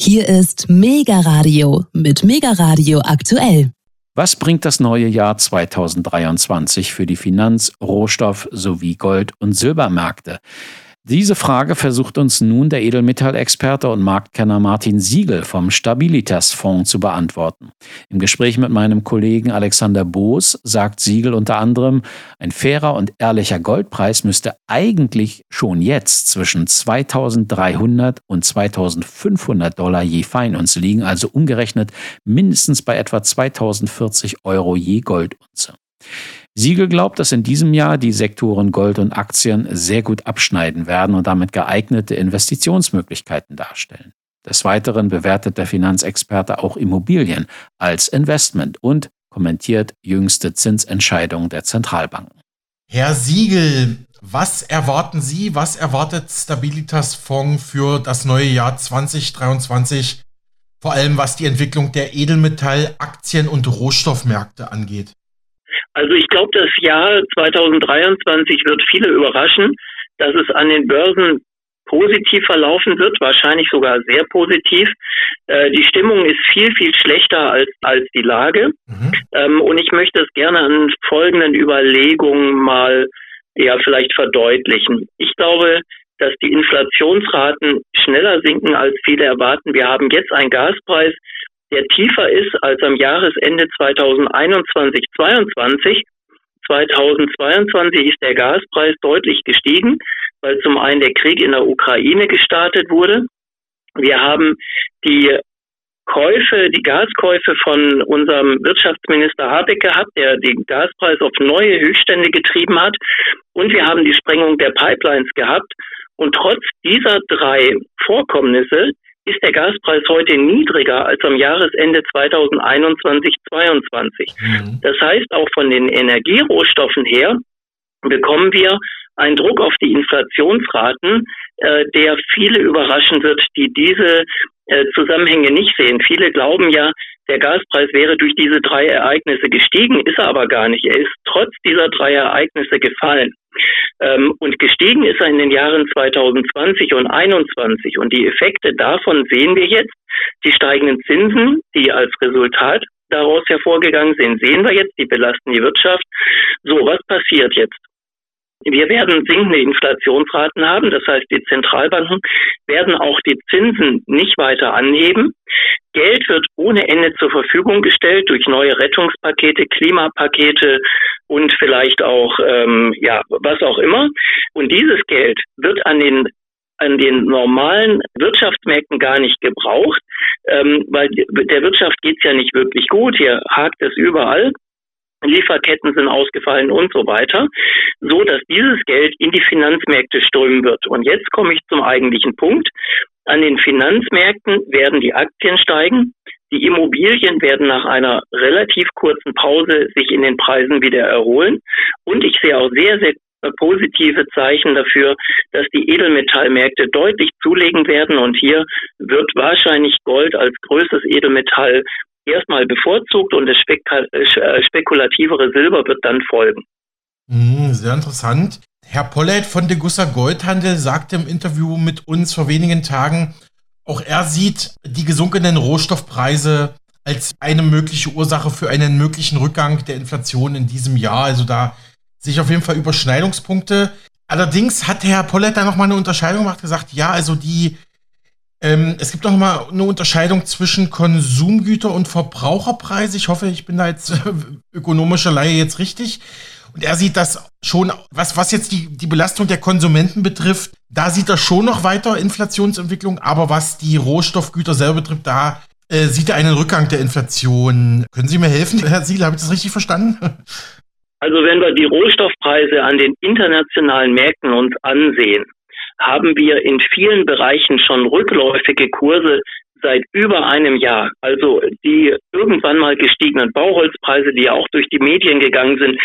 Hier ist Mega Radio mit Mega Radio aktuell. Was bringt das neue Jahr 2023 für die Finanz-, Rohstoff- sowie Gold- und Silbermärkte? Diese Frage versucht uns nun der Edelmetallexperte und Marktkenner Martin Siegel vom Stabilitas Fonds zu beantworten. Im Gespräch mit meinem Kollegen Alexander Boos sagt Siegel unter anderem, ein fairer und ehrlicher Goldpreis müsste eigentlich schon jetzt zwischen 2300 und 2500 Dollar je Feinunz liegen, also umgerechnet mindestens bei etwa 2040 Euro je Goldunze. Siegel glaubt, dass in diesem Jahr die Sektoren Gold und Aktien sehr gut abschneiden werden und damit geeignete Investitionsmöglichkeiten darstellen. Des Weiteren bewertet der Finanzexperte auch Immobilien als Investment und kommentiert jüngste Zinsentscheidungen der Zentralbanken. Herr Siegel, was erwarten Sie, was erwartet Stabilitas Fonds für das neue Jahr 2023, vor allem was die Entwicklung der Edelmetall-, Aktien- und Rohstoffmärkte angeht? Also ich glaube, das Jahr 2023 wird viele überraschen, dass es an den Börsen positiv verlaufen wird, wahrscheinlich sogar sehr positiv. Äh, die Stimmung ist viel, viel schlechter als, als die Lage. Mhm. Ähm, und ich möchte es gerne an folgenden Überlegungen mal ja vielleicht verdeutlichen. Ich glaube, dass die Inflationsraten schneller sinken, als viele erwarten. Wir haben jetzt einen Gaspreis, der tiefer ist als am Jahresende 2021, 22. 2022 ist der Gaspreis deutlich gestiegen, weil zum einen der Krieg in der Ukraine gestartet wurde. Wir haben die Käufe, die Gaskäufe von unserem Wirtschaftsminister Habeck gehabt, der den Gaspreis auf neue Höchststände getrieben hat. Und wir haben die Sprengung der Pipelines gehabt. Und trotz dieser drei Vorkommnisse ist der Gaspreis heute niedriger als am Jahresende 2021, 2022. Mhm. Das heißt, auch von den Energierohstoffen her bekommen wir einen Druck auf die Inflationsraten, äh, der viele überraschen wird, die diese äh, Zusammenhänge nicht sehen. Viele glauben ja, der Gaspreis wäre durch diese drei Ereignisse gestiegen, ist er aber gar nicht. Er ist trotz dieser drei Ereignisse gefallen. Ähm, und gestiegen ist er in den Jahren 2020 und 2021. Und die Effekte davon sehen wir jetzt. Die steigenden Zinsen, die als Resultat daraus hervorgegangen sind, sehen wir jetzt, die belasten die Wirtschaft. So, was passiert jetzt? Wir werden sinkende Inflationsraten haben, das heißt, die Zentralbanken werden auch die Zinsen nicht weiter anheben. Geld wird ohne Ende zur Verfügung gestellt durch neue Rettungspakete, Klimapakete und vielleicht auch ähm, ja was auch immer. Und dieses Geld wird an den an den normalen Wirtschaftsmärkten gar nicht gebraucht, ähm, weil der Wirtschaft geht's ja nicht wirklich gut. Hier hakt es überall. Lieferketten sind ausgefallen und so weiter, so dass dieses Geld in die Finanzmärkte strömen wird. Und jetzt komme ich zum eigentlichen Punkt. An den Finanzmärkten werden die Aktien steigen. Die Immobilien werden nach einer relativ kurzen Pause sich in den Preisen wieder erholen. Und ich sehe auch sehr, sehr positive Zeichen dafür, dass die Edelmetallmärkte deutlich zulegen werden. Und hier wird wahrscheinlich Gold als größtes Edelmetall erstmal bevorzugt und das äh, spekulativere Silber wird dann folgen. Hm, sehr interessant. Herr Pollett von Degussa Goldhandel sagte im Interview mit uns vor wenigen Tagen, auch er sieht die gesunkenen Rohstoffpreise als eine mögliche Ursache für einen möglichen Rückgang der Inflation in diesem Jahr. Also da sehe ich auf jeden Fall Überschneidungspunkte. Allerdings hat Herr Pollett da nochmal eine Unterscheidung gemacht, gesagt, ja, also die ähm, es gibt noch mal eine Unterscheidung zwischen Konsumgüter und Verbraucherpreise. Ich hoffe, ich bin da jetzt äh, ökonomischer Laie jetzt richtig. Und er sieht das schon, was, was jetzt die, die Belastung der Konsumenten betrifft, da sieht er schon noch weiter Inflationsentwicklung, aber was die Rohstoffgüter selber betrifft, da äh, sieht er einen Rückgang der Inflation. Können Sie mir helfen, Herr Siegel? Habe ich das richtig verstanden? Also wenn wir die Rohstoffpreise an den internationalen Märkten uns ansehen, haben wir in vielen Bereichen schon rückläufige Kurse seit über einem Jahr. Also die irgendwann mal gestiegenen Bauholzpreise, die ja auch durch die Medien gegangen sind,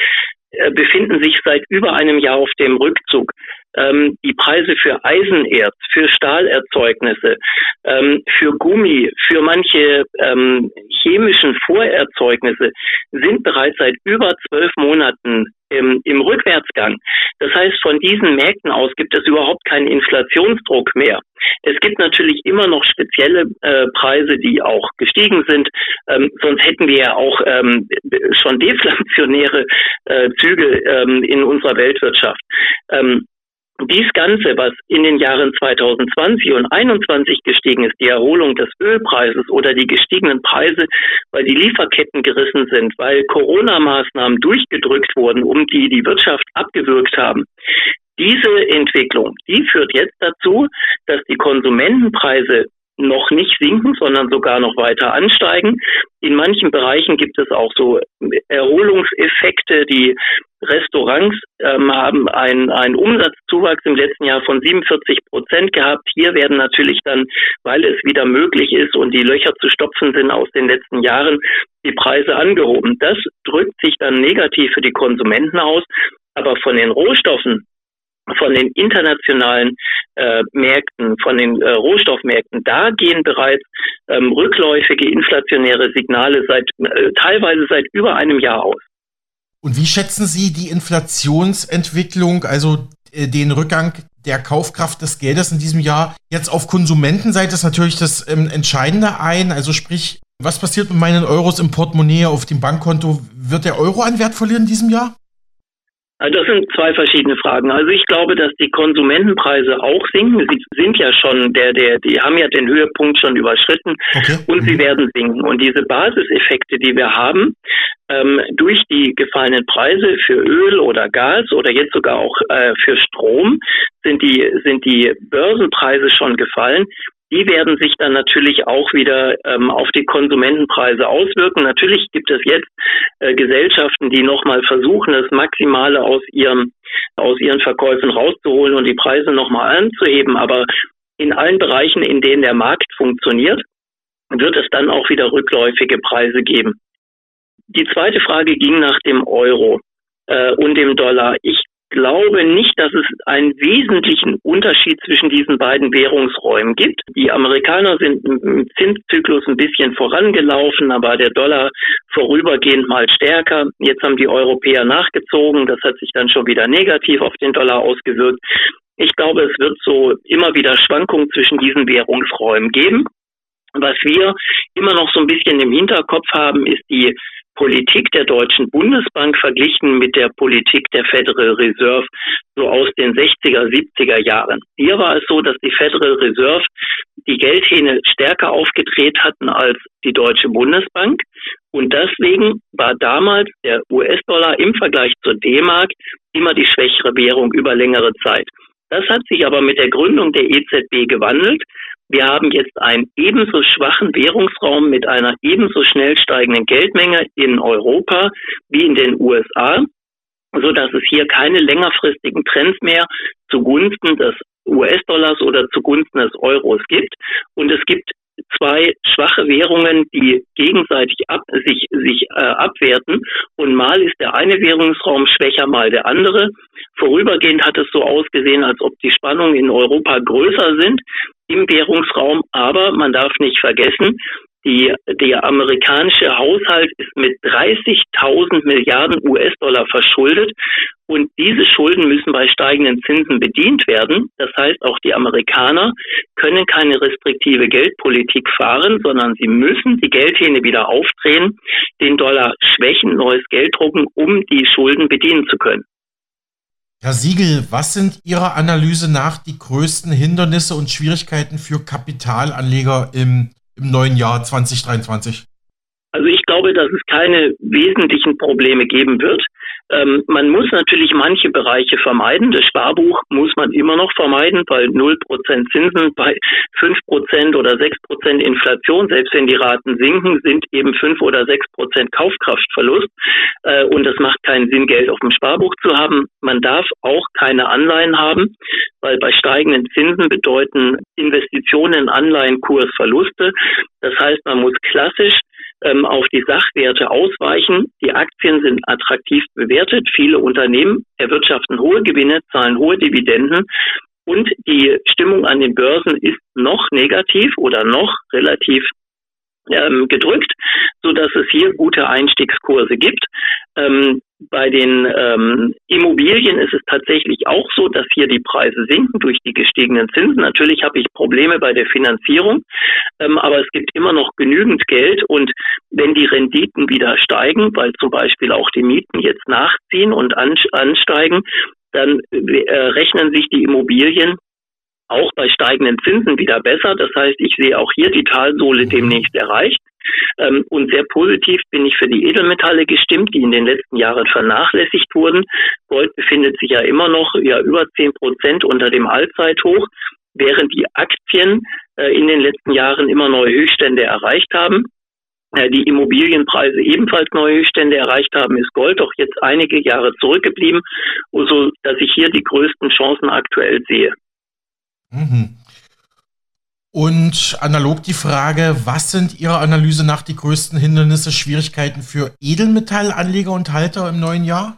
befinden sich seit über einem Jahr auf dem Rückzug. ähm, die Preise für Eisenerz, für Stahlerzeugnisse, ähm, für Gummi, für manche ähm, chemischen Vorerzeugnisse sind bereits seit über zwölf Monaten im, im Rückwärtsgang. Das heißt, von diesen Märkten aus gibt es überhaupt keinen Inflationsdruck mehr. Es gibt natürlich immer noch spezielle äh, Preise, die auch gestiegen sind. Ähm, sonst hätten wir ja auch ähm, schon deflationäre äh, Züge ähm, in unserer Weltwirtschaft. Ähm, dies Ganze, was in den Jahren 2020 und 2021 gestiegen ist, die Erholung des Ölpreises oder die gestiegenen Preise, weil die Lieferketten gerissen sind, weil Corona-Maßnahmen durchgedrückt wurden, um die die Wirtschaft abgewürgt haben. Diese Entwicklung, die führt jetzt dazu, dass die Konsumentenpreise noch nicht sinken, sondern sogar noch weiter ansteigen. In manchen Bereichen gibt es auch so Erholungseffekte. Die Restaurants ähm, haben einen, einen Umsatzzuwachs im letzten Jahr von 47 Prozent gehabt. Hier werden natürlich dann, weil es wieder möglich ist und die Löcher zu stopfen sind aus den letzten Jahren, die Preise angehoben. Das drückt sich dann negativ für die Konsumenten aus. Aber von den Rohstoffen von den internationalen äh, Märkten, von den äh, Rohstoffmärkten, da gehen bereits ähm, rückläufige inflationäre Signale seit äh, teilweise seit über einem Jahr aus. Und wie schätzen Sie die Inflationsentwicklung, also äh, den Rückgang der Kaufkraft des Geldes in diesem Jahr jetzt auf Konsumentenseite ist natürlich das ähm, Entscheidende ein. Also sprich, was passiert mit meinen Euros im Portemonnaie auf dem Bankkonto? Wird der Euro an Wert verlieren in diesem Jahr? Also das sind zwei verschiedene Fragen. Also ich glaube, dass die Konsumentenpreise auch sinken. Sie sind ja schon, der, der, die haben ja den Höhepunkt schon überschritten okay. und mhm. sie werden sinken. Und diese Basiseffekte, die wir haben, ähm, durch die gefallenen Preise für Öl oder Gas oder jetzt sogar auch äh, für Strom, sind die, sind die Börsenpreise schon gefallen die werden sich dann natürlich auch wieder ähm, auf die Konsumentenpreise auswirken. Natürlich gibt es jetzt äh, Gesellschaften, die nochmal versuchen, das Maximale aus ihrem aus ihren Verkäufen rauszuholen und die Preise nochmal anzuheben. Aber in allen Bereichen, in denen der Markt funktioniert, wird es dann auch wieder rückläufige Preise geben. Die zweite Frage ging nach dem Euro äh, und dem Dollar. Ich glaube nicht, dass es einen wesentlichen Unterschied zwischen diesen beiden Währungsräumen gibt. Die Amerikaner sind im Zinszyklus ein bisschen vorangelaufen, aber der Dollar vorübergehend mal stärker. Jetzt haben die Europäer nachgezogen. Das hat sich dann schon wieder negativ auf den Dollar ausgewirkt. Ich glaube, es wird so immer wieder Schwankungen zwischen diesen Währungsräumen geben. Was wir immer noch so ein bisschen im Hinterkopf haben, ist die Politik der Deutschen Bundesbank verglichen mit der Politik der Federal Reserve so aus den 60er, 70er Jahren. Hier war es so, dass die Federal Reserve die Geldhähne stärker aufgedreht hatten als die Deutsche Bundesbank. Und deswegen war damals der US-Dollar im Vergleich zur D-Mark immer die schwächere Währung über längere Zeit. Das hat sich aber mit der Gründung der EZB gewandelt. Wir haben jetzt einen ebenso schwachen Währungsraum mit einer ebenso schnell steigenden Geldmenge in Europa wie in den USA, so dass es hier keine längerfristigen Trends mehr zugunsten des US-Dollars oder zugunsten des Euros gibt. Und es gibt zwei schwache Währungen, die gegenseitig ab, sich, sich äh, abwerten. Und mal ist der eine Währungsraum schwächer, mal der andere. Vorübergehend hat es so ausgesehen, als ob die Spannungen in Europa größer sind im Währungsraum. Aber man darf nicht vergessen, die, der amerikanische Haushalt ist mit 30.000 Milliarden US-Dollar verschuldet und diese Schulden müssen bei steigenden Zinsen bedient werden. Das heißt, auch die Amerikaner können keine restriktive Geldpolitik fahren, sondern sie müssen die Geldhähne wieder aufdrehen, den Dollar schwächen, neues Geld drucken, um die Schulden bedienen zu können. Herr Siegel, was sind Ihrer Analyse nach die größten Hindernisse und Schwierigkeiten für Kapitalanleger im im neuen Jahr 2023? Also ich glaube, dass es keine wesentlichen Probleme geben wird. Ähm, man muss natürlich manche Bereiche vermeiden. Das Sparbuch muss man immer noch vermeiden, weil 0% Zinsen bei 5% oder 6% Inflation, selbst wenn die Raten sinken, sind eben 5 oder 6% Kaufkraftverlust. Äh, und es macht keinen Sinn, Geld auf dem Sparbuch zu haben. Man darf auch keine Anleihen haben, weil bei steigenden Zinsen bedeuten Investitionen in Anleihenkurs Verluste. Das heißt, man muss klassisch ähm, auf die Sachwerte ausweichen. Die Aktien sind attraktiv bewertet. Viele Unternehmen erwirtschaften hohe Gewinne, zahlen hohe Dividenden. Und die Stimmung an den Börsen ist noch negativ oder noch relativ ähm, gedrückt, so dass es hier gute Einstiegskurse gibt. Ähm, bei den ähm, Immobilien ist es tatsächlich auch so, dass hier die Preise sinken durch die gestiegenen Zinsen. Natürlich habe ich Probleme bei der Finanzierung, ähm, aber es gibt immer noch genügend Geld und wenn die Renditen wieder steigen, weil zum Beispiel auch die Mieten jetzt nachziehen und ansteigen, dann äh, rechnen sich die Immobilien auch bei steigenden Zinsen wieder besser. Das heißt, ich sehe auch hier die Talsohle demnächst erreicht. Ähm, und sehr positiv bin ich für die Edelmetalle gestimmt, die in den letzten Jahren vernachlässigt wurden. Gold befindet sich ja immer noch ja über zehn Prozent unter dem Allzeithoch, während die Aktien äh, in den letzten Jahren immer neue Höchststände erreicht haben. Äh, die Immobilienpreise ebenfalls neue Höchststände erreicht haben, ist Gold doch jetzt einige Jahre zurückgeblieben, so dass ich hier die größten Chancen aktuell sehe. Mhm. Und analog die Frage, was sind Ihrer Analyse nach die größten Hindernisse, Schwierigkeiten für Edelmetallanleger und Halter im neuen Jahr?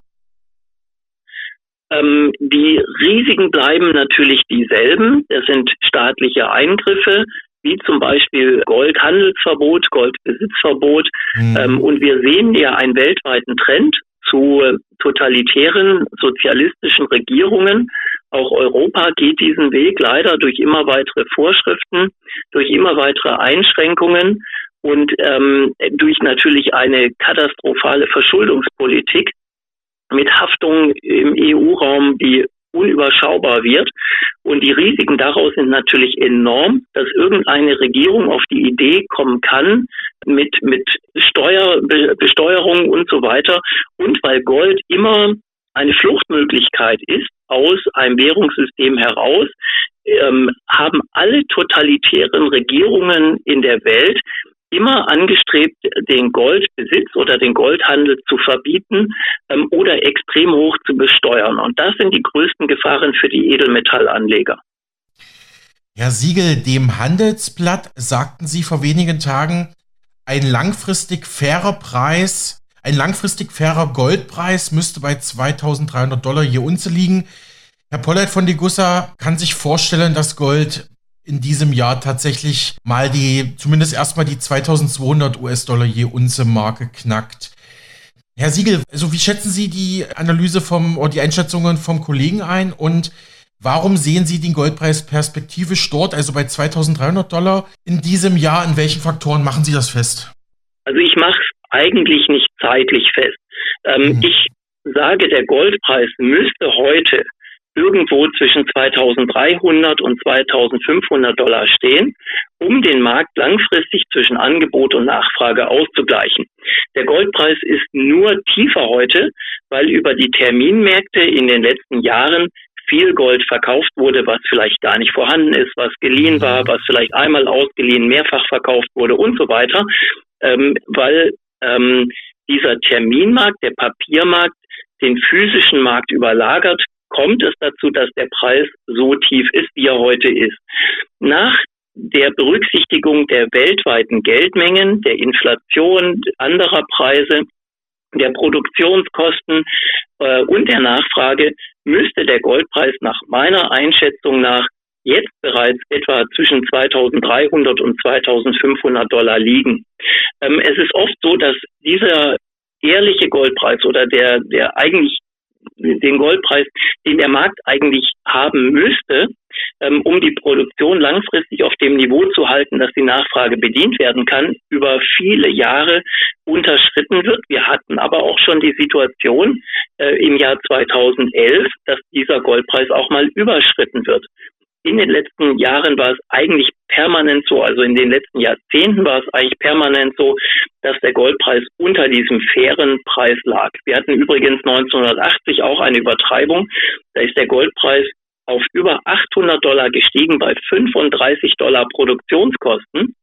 Ähm, die Risiken bleiben natürlich dieselben. Das sind staatliche Eingriffe, wie zum Beispiel Goldhandelsverbot, Goldbesitzverbot. Mhm. Ähm, und wir sehen ja einen weltweiten Trend zu totalitären sozialistischen Regierungen. Auch Europa geht diesen Weg leider durch immer weitere Vorschriften, durch immer weitere Einschränkungen und ähm, durch natürlich eine katastrophale Verschuldungspolitik mit Haftungen im EU-Raum, die unüberschaubar wird. Und die Risiken daraus sind natürlich enorm, dass irgendeine Regierung auf die Idee kommen kann, mit, mit Steuer, und so weiter. Und weil Gold immer eine Fluchtmöglichkeit ist aus einem Währungssystem heraus, ähm, haben alle totalitären Regierungen in der Welt immer angestrebt, den Goldbesitz oder den Goldhandel zu verbieten ähm, oder extrem hoch zu besteuern. Und das sind die größten Gefahren für die Edelmetallanleger. Herr Siegel, dem Handelsblatt sagten Sie vor wenigen Tagen, ein langfristig fairer Preis, ein langfristig fairer Goldpreis müsste bei 2300 Dollar je Unze liegen. Herr Pollert von de Gussa kann sich vorstellen, dass Gold in diesem Jahr tatsächlich mal die, zumindest erstmal die 2200 US-Dollar je Unze Marke knackt. Herr Siegel, also wie schätzen Sie die Analyse vom, oder die Einschätzungen vom Kollegen ein und warum sehen Sie den Goldpreis perspektivisch dort, also bei 2300 Dollar in diesem Jahr? In welchen Faktoren machen Sie das fest? Also ich mache es eigentlich nicht zeitlich fest. Ähm, mhm. Ich sage, der Goldpreis müsste heute irgendwo zwischen 2300 und 2500 Dollar stehen, um den Markt langfristig zwischen Angebot und Nachfrage auszugleichen. Der Goldpreis ist nur tiefer heute, weil über die Terminmärkte in den letzten Jahren viel Gold verkauft wurde, was vielleicht gar nicht vorhanden ist, was geliehen war, was vielleicht einmal ausgeliehen, mehrfach verkauft wurde und so weiter, ähm, weil ähm, dieser Terminmarkt, der Papiermarkt, den physischen Markt überlagert, kommt es dazu, dass der Preis so tief ist, wie er heute ist. Nach der Berücksichtigung der weltweiten Geldmengen, der Inflation, anderer Preise, der Produktionskosten äh, und der Nachfrage müsste der Goldpreis nach meiner Einschätzung nach jetzt bereits etwa zwischen 2300 und 2500 Dollar liegen. Ähm, es ist oft so, dass dieser ehrliche Goldpreis oder der, der eigentlich den Goldpreis, den der Markt eigentlich haben müsste, ähm, um die Produktion langfristig auf dem Niveau zu halten, dass die Nachfrage bedient werden kann, über viele Jahre unterschritten wird. Wir hatten aber auch schon die Situation äh, im Jahr 2011, dass dieser Goldpreis auch mal überschritten wird in den letzten Jahren war es eigentlich permanent so, also in den letzten Jahrzehnten war es eigentlich permanent so, dass der Goldpreis unter diesem fairen Preis lag. Wir hatten übrigens 1980 auch eine Übertreibung. Da ist der Goldpreis auf über 800 Dollar gestiegen bei 35 Dollar Produktionskosten.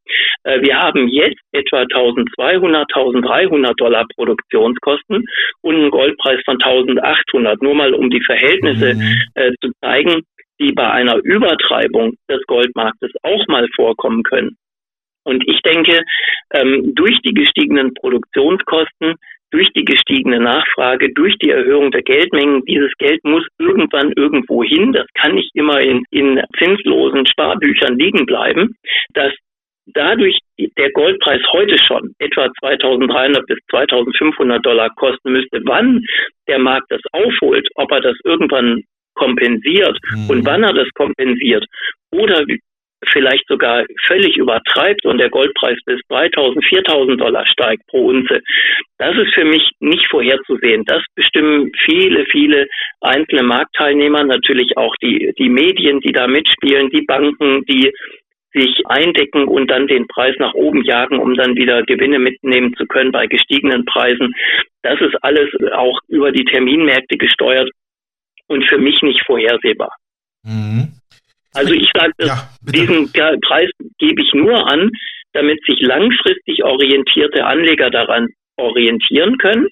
Äh, wir haben jetzt etwa 1200, 1300 Dollar Produktionskosten und einen Goldpreis von 1800. Nur mal um die Verhältnisse mhm. Äh, zu zeigen, die bei einer Übertreibung des Goldmarktes auch mal vorkommen können. Und ich denke, ähm, durch die gestiegenen Produktionskosten, durch die gestiegene Nachfrage, durch die Erhöhung der Geldmengen, dieses Geld muss irgendwann irgendwo hin. Das kann nicht immer in, in zinslosen Sparbüchern liegen bleiben. Dass dadurch der Goldpreis heute schon etwa 2300 bis 2500 Dollar kosten müsste, wann der Markt das aufholt, ob er das irgendwann kompensiert mhm. und wann er das kompensiert oder vielleicht sogar völlig übertreibt und der Goldpreis bis 3000, 4000 Dollar steigt pro Unze. Das ist für mich nicht vorherzusehen. Das bestimmen viele, viele einzelne Marktteilnehmer, natürlich auch die, die Medien, die da mitspielen, die Banken, die sich eindecken und dann den Preis nach oben jagen, um dann wieder Gewinne mitnehmen zu können bei gestiegenen Preisen. Das ist alles auch über die Terminmärkte gesteuert und für mich nicht vorhersehbar. Mhm. Also ich sage, ja, diesen Preis gebe ich nur an, damit sich langfristig orientierte Anleger daran orientieren können,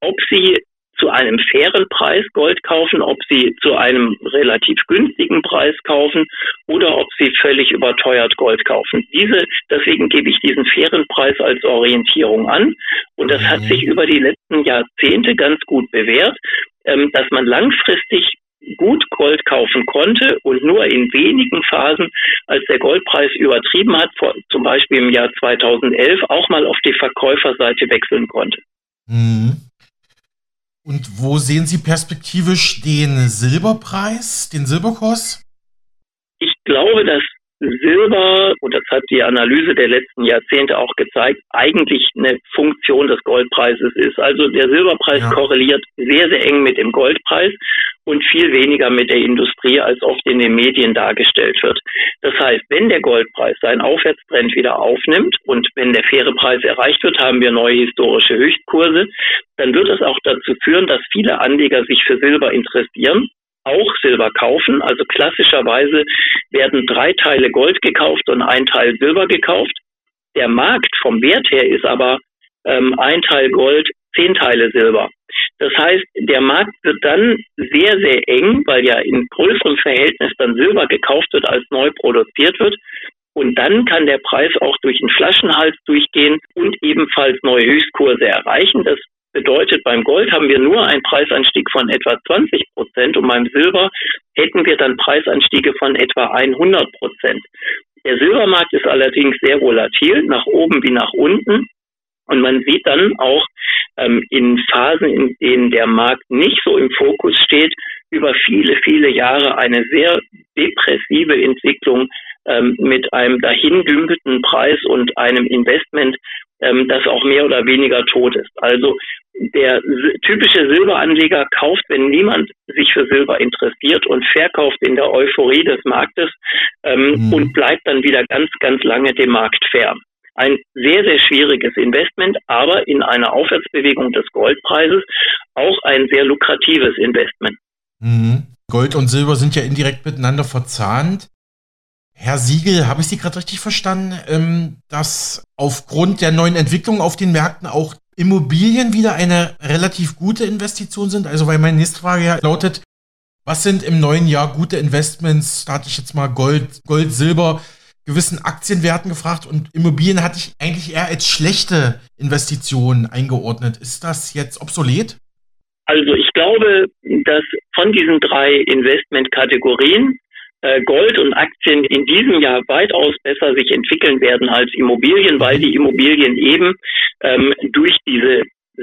ob sie zu einem fairen Preis Gold kaufen, ob sie zu einem relativ günstigen Preis kaufen oder ob sie völlig überteuert Gold kaufen. Diese, deswegen gebe ich diesen fairen Preis als Orientierung an. Und das hat mhm. sich über die letzten Jahrzehnte ganz gut bewährt, ähm, dass man langfristig gut Gold kaufen konnte und nur in wenigen Phasen, als der Goldpreis übertrieben hat, zum Beispiel im Jahr 2011, auch mal auf die Verkäuferseite wechseln konnte. Mhm. Und wo sehen Sie perspektivisch den Silberpreis, den Silberkurs? Ich glaube, dass Silber, und das hat die Analyse der letzten Jahrzehnte auch gezeigt, eigentlich eine Funktion des Goldpreises ist. Also der Silberpreis ja. korreliert sehr, sehr eng mit dem Goldpreis und viel weniger mit der Industrie, als oft in den Medien dargestellt wird. Das heißt, wenn der Goldpreis seinen Aufwärtstrend wieder aufnimmt und wenn der faire Preis erreicht wird, haben wir neue historische Höchstkurse, dann wird es auch dazu führen, dass viele Anleger sich für Silber interessieren auch Silber kaufen. Also klassischerweise werden drei Teile Gold gekauft und ein Teil Silber gekauft. Der Markt vom Wert her ist aber ähm, ein Teil Gold, zehn Teile Silber. Das heißt, der Markt wird dann sehr, sehr eng, weil ja in größerem Verhältnis dann Silber gekauft wird, als neu produziert wird. Und dann kann der Preis auch durch den Flaschenhals durchgehen und ebenfalls neue Höchstkurse erreichen. Das Bedeutet, beim Gold haben wir nur einen Preisanstieg von etwa 20 Prozent und beim Silber hätten wir dann Preisanstiege von etwa 100 Prozent. Der Silbermarkt ist allerdings sehr volatil, nach oben wie nach unten. Und man sieht dann auch ähm, in Phasen, in denen der Markt nicht so im Fokus steht, über viele, viele Jahre eine sehr depressive Entwicklung ähm, mit einem dahingümpelten Preis und einem Investment, ähm, das auch mehr oder weniger tot ist. Also der typische Silberanleger kauft, wenn niemand sich für Silber interessiert und verkauft in der Euphorie des Marktes ähm, mhm. und bleibt dann wieder ganz, ganz lange dem Markt fern. Ein sehr, sehr schwieriges Investment, aber in einer Aufwärtsbewegung des Goldpreises auch ein sehr lukratives Investment. Mhm. Gold und Silber sind ja indirekt miteinander verzahnt. Herr Siegel, habe ich Sie gerade richtig verstanden, ähm, dass aufgrund der neuen Entwicklung auf den Märkten auch Immobilien wieder eine relativ gute Investition sind? Also, weil meine nächste Frage ja lautet, was sind im neuen Jahr gute Investments? Da hatte ich jetzt mal Gold, Gold, Silber, gewissen Aktienwerten gefragt und Immobilien hatte ich eigentlich eher als schlechte Investitionen eingeordnet. Ist das jetzt obsolet? Also ich glaube, dass von diesen drei Investmentkategorien Gold und Aktien in diesem Jahr weitaus besser sich entwickeln werden als Immobilien, weil die Immobilien eben ähm, durch diese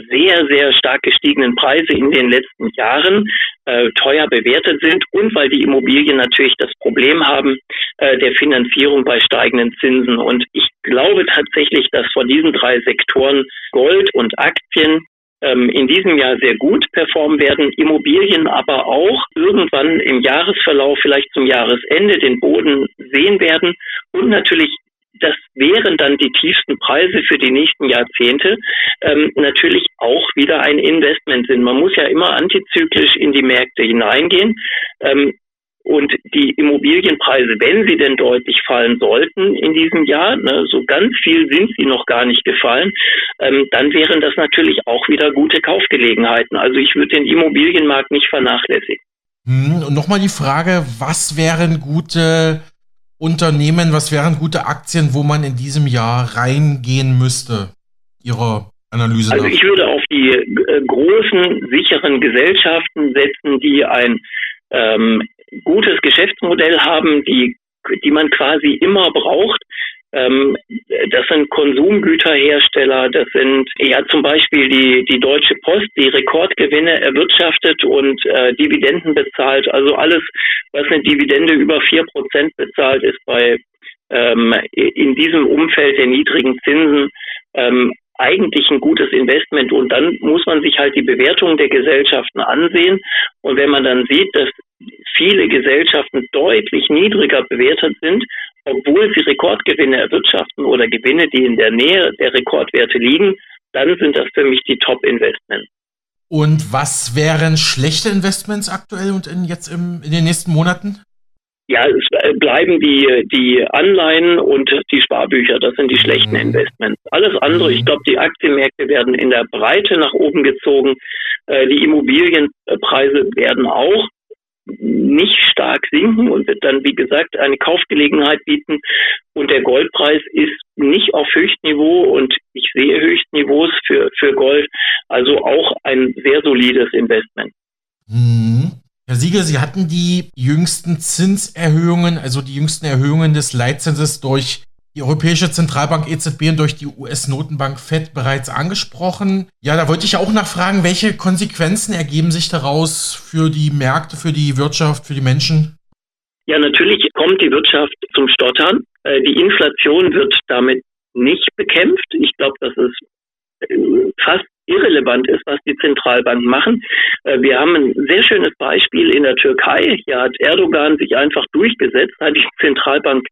sehr, sehr stark gestiegenen Preise in den letzten Jahren äh, teuer bewertet sind und weil die Immobilien natürlich das Problem haben äh, der Finanzierung bei steigenden Zinsen. Und ich glaube tatsächlich, dass von diesen drei Sektoren Gold und Aktien ähm, in diesem Jahr sehr gut performen werden, Immobilien aber auch irgendwann im Jahresverlauf, vielleicht zum Jahresende, den Boden sehen werden und natürlich das wären dann die tiefsten Preise für die nächsten Jahrzehnte, ähm, natürlich auch wieder ein Investment sind. Man muss ja immer antizyklisch in die Märkte hineingehen. Ähm, und die Immobilienpreise, wenn sie denn deutlich fallen sollten in diesem Jahr, ne, so ganz viel sind sie noch gar nicht gefallen, ähm, dann wären das natürlich auch wieder gute Kaufgelegenheiten. Also ich würde den Immobilienmarkt nicht vernachlässigen. Hm, und nochmal die Frage, was wären gute Unternehmen, was wären gute Aktien, wo man in diesem Jahr reingehen müsste? Ihrer Analyse Also ich würde auf die äh, großen, sicheren Gesellschaften setzen, die ein ähm, gutes Geschäftsmodell haben, die, die man quasi immer braucht. Ähm, das sind Konsumgüterhersteller, das sind ja zum Beispiel die, die Deutsche Post, die Rekordgewinne erwirtschaftet und äh, Dividenden bezahlt. Also alles, was eine Dividende über vier Prozent bezahlt, ist bei ähm, in diesem Umfeld der niedrigen Zinsen ähm, eigentlich ein gutes Investment. Und dann muss man sich halt die Bewertung der Gesellschaften ansehen. Und wenn man dann sieht, dass viele Gesellschaften deutlich niedriger bewertet sind, obwohl sie Rekordgewinne erwirtschaften oder Gewinne, die in der Nähe der Rekordwerte liegen, dann sind das für mich die Top-Investments. Und was wären schlechte Investments aktuell und in, jetzt im, in den nächsten Monaten? Ja, es bleiben die, die Anleihen und die Sparbücher. Das sind die schlechten mhm. Investments. Alles andere, ich mhm. glaube, die Aktienmärkte werden in der Breite nach oben gezogen. Äh, die Immobilienpreise werden auch nicht stark sinken und wird dann, wie gesagt, eine Kaufgelegenheit bieten. Und der Goldpreis ist nicht auf Höchstniveau und ich sehe Höchstniveaus für, für Gold. Also auch ein sehr solides Investment. Mhm. Herr Siegel, Sie hatten die jüngsten Zinserhöhungen, also die jüngsten Erhöhungen des Leitzinses durch die Europäische Zentralbank EZB und durch die US-Notenbank Fed bereits angesprochen. Ja, da wollte ich auch nachfragen, welche Konsequenzen ergeben sich daraus für die Märkte, für die Wirtschaft, für die Menschen? Ja, natürlich kommt die Wirtschaft zum Stottern. Äh, die Inflation wird damit nicht bekämpft. Ich glaube, das ist fast irrelevant ist, was die Zentralbanken machen. Äh, wir haben ein sehr schönes Beispiel in der Türkei. Hier hat Erdogan sich einfach durchgesetzt, hat die Zentralbank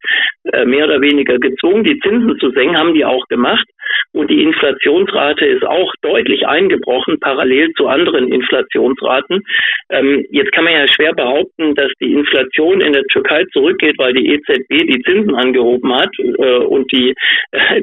äh, mehr oder weniger gezwungen, die Zinsen zu senken, haben die auch gemacht. Und die Inflationsrate ist auch deutlich eingebrochen, parallel zu anderen Inflationsraten. Ähm, jetzt kann man ja schwer behaupten, dass die Inflation in der Türkei zurückgeht, weil die EZB die Zinsen angehoben hat äh, und die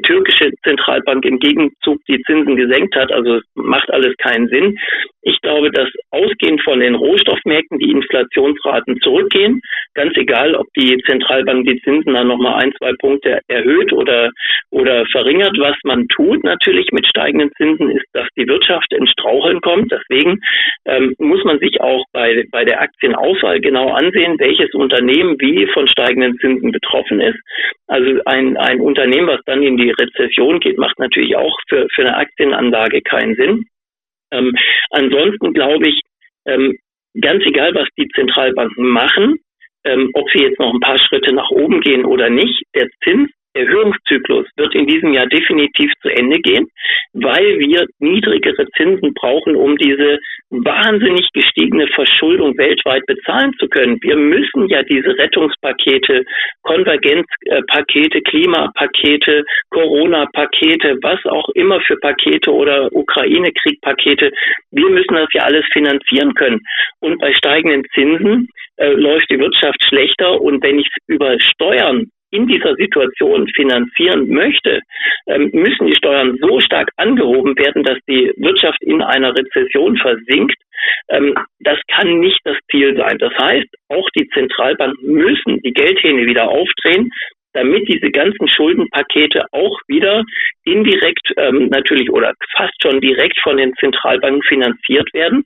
türkische Zentralbank im Gegenzug die Zinsen gesenkt hat. Also macht alles keinen Sinn. Ich glaube, dass ausgehend von den Rohstoffmärkten die Inflationsraten zurückgehen. Ganz egal, ob die Zentralbank die Zinsen dann nochmal ein, zwei Punkte erhöht oder, oder verringert. Was man tut natürlich mit steigenden Zinsen ist, dass die Wirtschaft ins Straucheln kommt. Deswegen ähm, muss man sich auch bei, bei der Aktienauswahl genau ansehen, welches Unternehmen wie von steigenden Zinsen betroffen ist. Also ein, ein Unternehmen, was dann in die Rezession geht, macht natürlich auch für, für eine Aktienanlage keinen Sinn. Ähm, ansonsten glaube ich, ähm, ganz egal, was die Zentralbanken machen, ähm, ob sie jetzt noch ein paar Schritte nach oben gehen oder nicht, der Zins Erhöhungszyklus wird in diesem Jahr definitiv zu Ende gehen, weil wir niedrigere Zinsen brauchen, um diese wahnsinnig gestiegene Verschuldung weltweit bezahlen zu können. Wir müssen ja diese Rettungspakete, Konvergenzpakete, Klimapakete, Corona-Pakete, was auch immer für Pakete oder Ukraine-Krieg-Pakete, wir müssen das ja alles finanzieren können. Und bei steigenden Zinsen äh, läuft die Wirtschaft schlechter und wenn ich es über Steuern in dieser Situation finanzieren möchte, ähm, müssen die Steuern so stark angehoben werden, dass die Wirtschaft in einer Rezession versinkt. Ähm, das kann nicht das Ziel sein. Das heißt, auch die Zentralbanken müssen die Geldhähne wieder aufdrehen, damit diese ganzen Schuldenpakete auch wieder indirekt ähm, natürlich oder fast schon direkt von den Zentralbanken finanziert werden.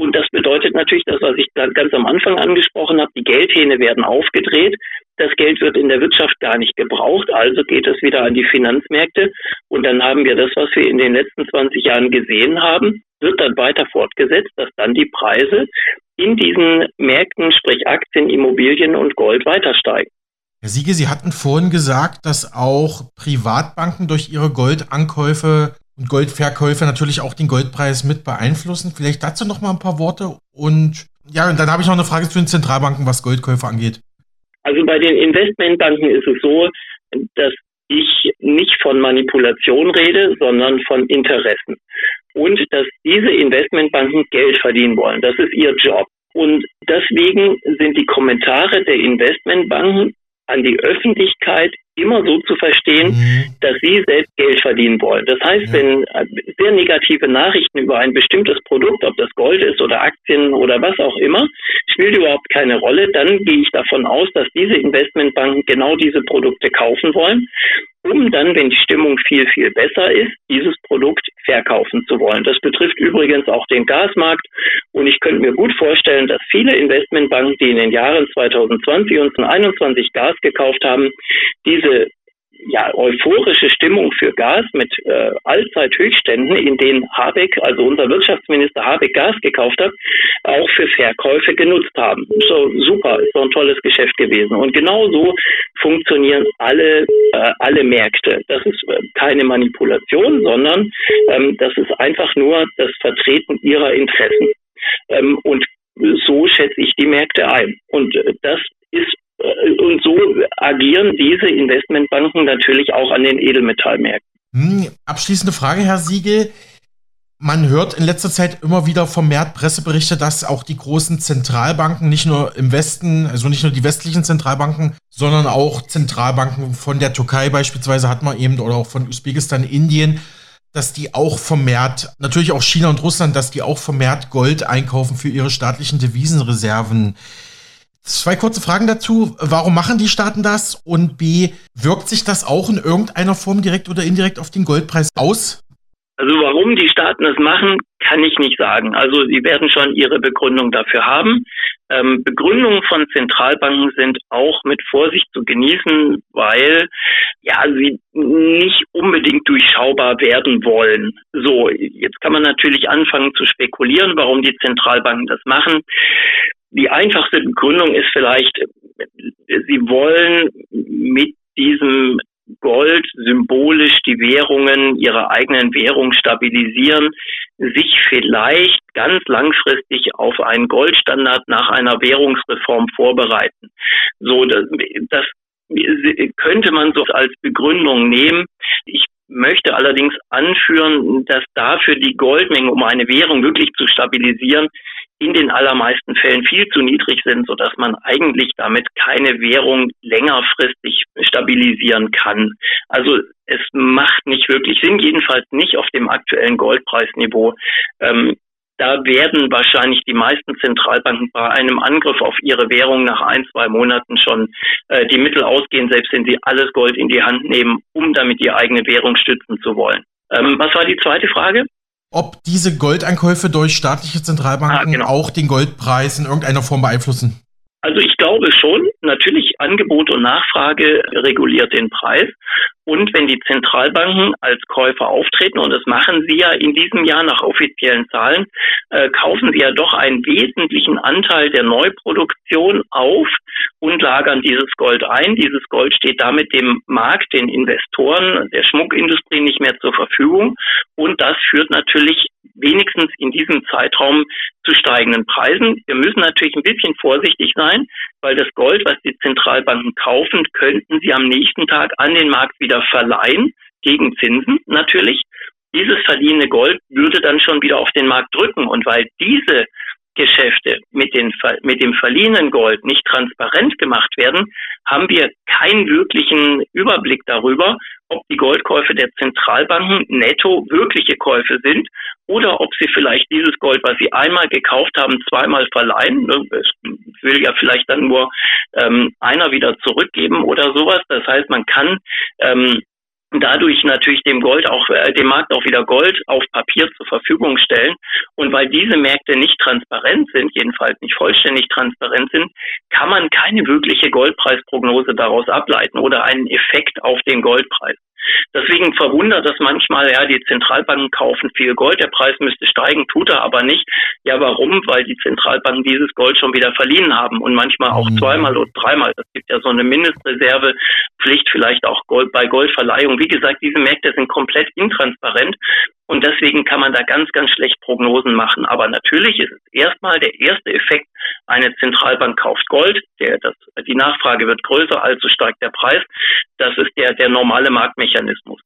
Und das bedeutet natürlich das, was ich ganz am Anfang angesprochen habe, die Geldhähne werden aufgedreht. Das Geld wird in der Wirtschaft gar nicht gebraucht, also geht es wieder an die Finanzmärkte. Und dann haben wir das, was wir in den letzten 20 Jahren gesehen haben, wird dann weiter fortgesetzt, dass dann die Preise in diesen Märkten, sprich Aktien, Immobilien und Gold weiter steigen. Herr Siege, Sie hatten vorhin gesagt, dass auch Privatbanken durch ihre Goldankäufe und Goldverkäufe natürlich auch den Goldpreis mit beeinflussen. Vielleicht dazu noch mal ein paar Worte. Und ja, und dann habe ich noch eine Frage zu den Zentralbanken, was Goldkäufe angeht. Also bei den Investmentbanken ist es so, dass ich nicht von Manipulation rede, sondern von Interessen. Und dass diese Investmentbanken Geld verdienen wollen. Das ist ihr Job. Und deswegen sind die Kommentare der Investmentbanken an die Öffentlichkeit immer so zu verstehen, mhm. dass sie selbst Geld verdienen wollen. Das heißt, ja. wenn äh, sehr negative Nachrichten über ein bestimmtes Produkt, ob das Gold ist oder Aktien oder was auch immer, spielt überhaupt keine Rolle, dann gehe ich davon aus, dass diese Investmentbanken genau diese Produkte kaufen wollen um dann, wenn die Stimmung viel, viel besser ist, dieses Produkt verkaufen zu wollen. Das betrifft übrigens auch den Gasmarkt. Und ich könnte mir gut vorstellen, dass viele Investmentbanken, die in den Jahren 2020 und 2021 Gas gekauft haben, diese ja, euphorische Stimmung für Gas mit äh, Allzeithöchständen, in denen Habeck, also unser Wirtschaftsminister Habeck Gas gekauft hat, auch für Verkäufe genutzt haben. So super, ist so ein tolles Geschäft gewesen. Und genau so funktionieren alle, äh, alle Märkte. Das ist äh, keine Manipulation, sondern ähm, das ist einfach nur das Vertreten ihrer Interessen. Ähm, und so schätze ich die Märkte ein. Und äh, das und so agieren diese Investmentbanken natürlich auch an den Edelmetallmärkten. Hm, abschließende Frage, Herr Siegel. Man hört in letzter Zeit immer wieder vermehrt Presseberichte, dass auch die großen Zentralbanken, nicht nur im Westen, also nicht nur die westlichen Zentralbanken, sondern auch Zentralbanken von der Türkei beispielsweise hat man eben oder auch von Usbekistan, Indien, dass die auch vermehrt, natürlich auch China und Russland, dass die auch vermehrt Gold einkaufen für ihre staatlichen Devisenreserven. Zwei kurze Fragen dazu. Warum machen die Staaten das? Und B, wirkt sich das auch in irgendeiner Form direkt oder indirekt auf den Goldpreis aus? Also warum die Staaten das machen, kann ich nicht sagen. Also sie werden schon ihre Begründung dafür haben. Ähm, Begründungen von Zentralbanken sind auch mit Vorsicht zu genießen, weil ja sie nicht unbedingt durchschaubar werden wollen. So, jetzt kann man natürlich anfangen zu spekulieren, warum die Zentralbanken das machen. Die einfachste Begründung ist vielleicht, sie wollen mit diesem Gold symbolisch die Währungen ihrer eigenen Währung stabilisieren, sich vielleicht ganz langfristig auf einen Goldstandard nach einer Währungsreform vorbereiten. So, das, das könnte man so als Begründung nehmen. Ich möchte allerdings anführen, dass dafür die Goldmenge, um eine Währung wirklich zu stabilisieren, in den allermeisten Fällen viel zu niedrig sind, so dass man eigentlich damit keine Währung längerfristig stabilisieren kann. Also es macht nicht wirklich Sinn, jedenfalls nicht auf dem aktuellen Goldpreisniveau. Ähm, da werden wahrscheinlich die meisten Zentralbanken bei einem Angriff auf ihre Währung nach ein, zwei Monaten schon äh, die Mittel ausgehen, selbst wenn sie alles Gold in die Hand nehmen, um damit die eigene Währung stützen zu wollen. Ähm, was war die zweite Frage? Ob diese Goldeinkäufe durch staatliche Zentralbanken ah, genau. auch den Goldpreis in irgendeiner Form beeinflussen. Also ich glaube schon, natürlich Angebot und Nachfrage reguliert den Preis. Und wenn die Zentralbanken als Käufer auftreten, und das machen sie ja in diesem Jahr nach offiziellen Zahlen, äh, kaufen sie ja doch einen wesentlichen Anteil der Neuproduktion auf und lagern dieses Gold ein. Dieses Gold steht damit dem Markt, den Investoren, der Schmuckindustrie nicht mehr zur Verfügung. Und das führt natürlich wenigstens in diesem Zeitraum zu steigenden Preisen. Wir müssen natürlich ein bisschen vorsichtig sein, weil das Gold, was die Zentralbanken kaufen, könnten sie am nächsten Tag an den Markt wieder verleihen, gegen Zinsen natürlich. Dieses verliehene Gold würde dann schon wieder auf den Markt drücken. Und weil diese Geschäfte mit, den, mit dem verliehenen Gold nicht transparent gemacht werden, haben wir keinen wirklichen Überblick darüber, ob die Goldkäufe der Zentralbanken netto wirkliche Käufe sind oder ob sie vielleicht dieses Gold, was sie einmal gekauft haben, zweimal verleihen. Es will ja vielleicht dann nur ähm, einer wieder zurückgeben oder sowas. Das heißt, man kann ähm, dadurch natürlich dem Gold auch äh, dem Markt auch wieder Gold auf Papier zur Verfügung stellen und weil diese Märkte nicht transparent sind, jedenfalls nicht vollständig transparent sind, kann man keine wirkliche Goldpreisprognose daraus ableiten oder einen Effekt auf den Goldpreis. Deswegen verwundert das manchmal, ja, die Zentralbanken kaufen viel Gold, der Preis müsste steigen, tut er aber nicht. Ja, warum? Weil die Zentralbanken dieses Gold schon wieder verliehen haben und manchmal auch mhm. zweimal oder dreimal. Es gibt ja so eine Mindestreservepflicht, vielleicht auch Gold bei Goldverleihung. Wie gesagt, diese Märkte sind komplett intransparent Und deswegen kann man da ganz, ganz schlecht Prognosen machen. Aber natürlich ist es erstmal der erste Effekt, eine Zentralbank kauft Gold, der, das, die Nachfrage wird größer, also steigt der Preis. Das ist der, der normale Marktmechanismus.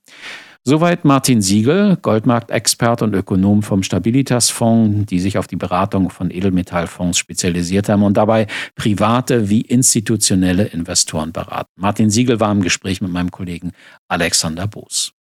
Soweit Martin Siegel, Goldmarktexpert und Ökonom vom Stabilitas-Fonds, die sich auf die Beratung von Edelmetallfonds spezialisiert haben und dabei private wie institutionelle Investoren beraten. Martin Siegel war im Gespräch mit meinem Kollegen Alexander Boos.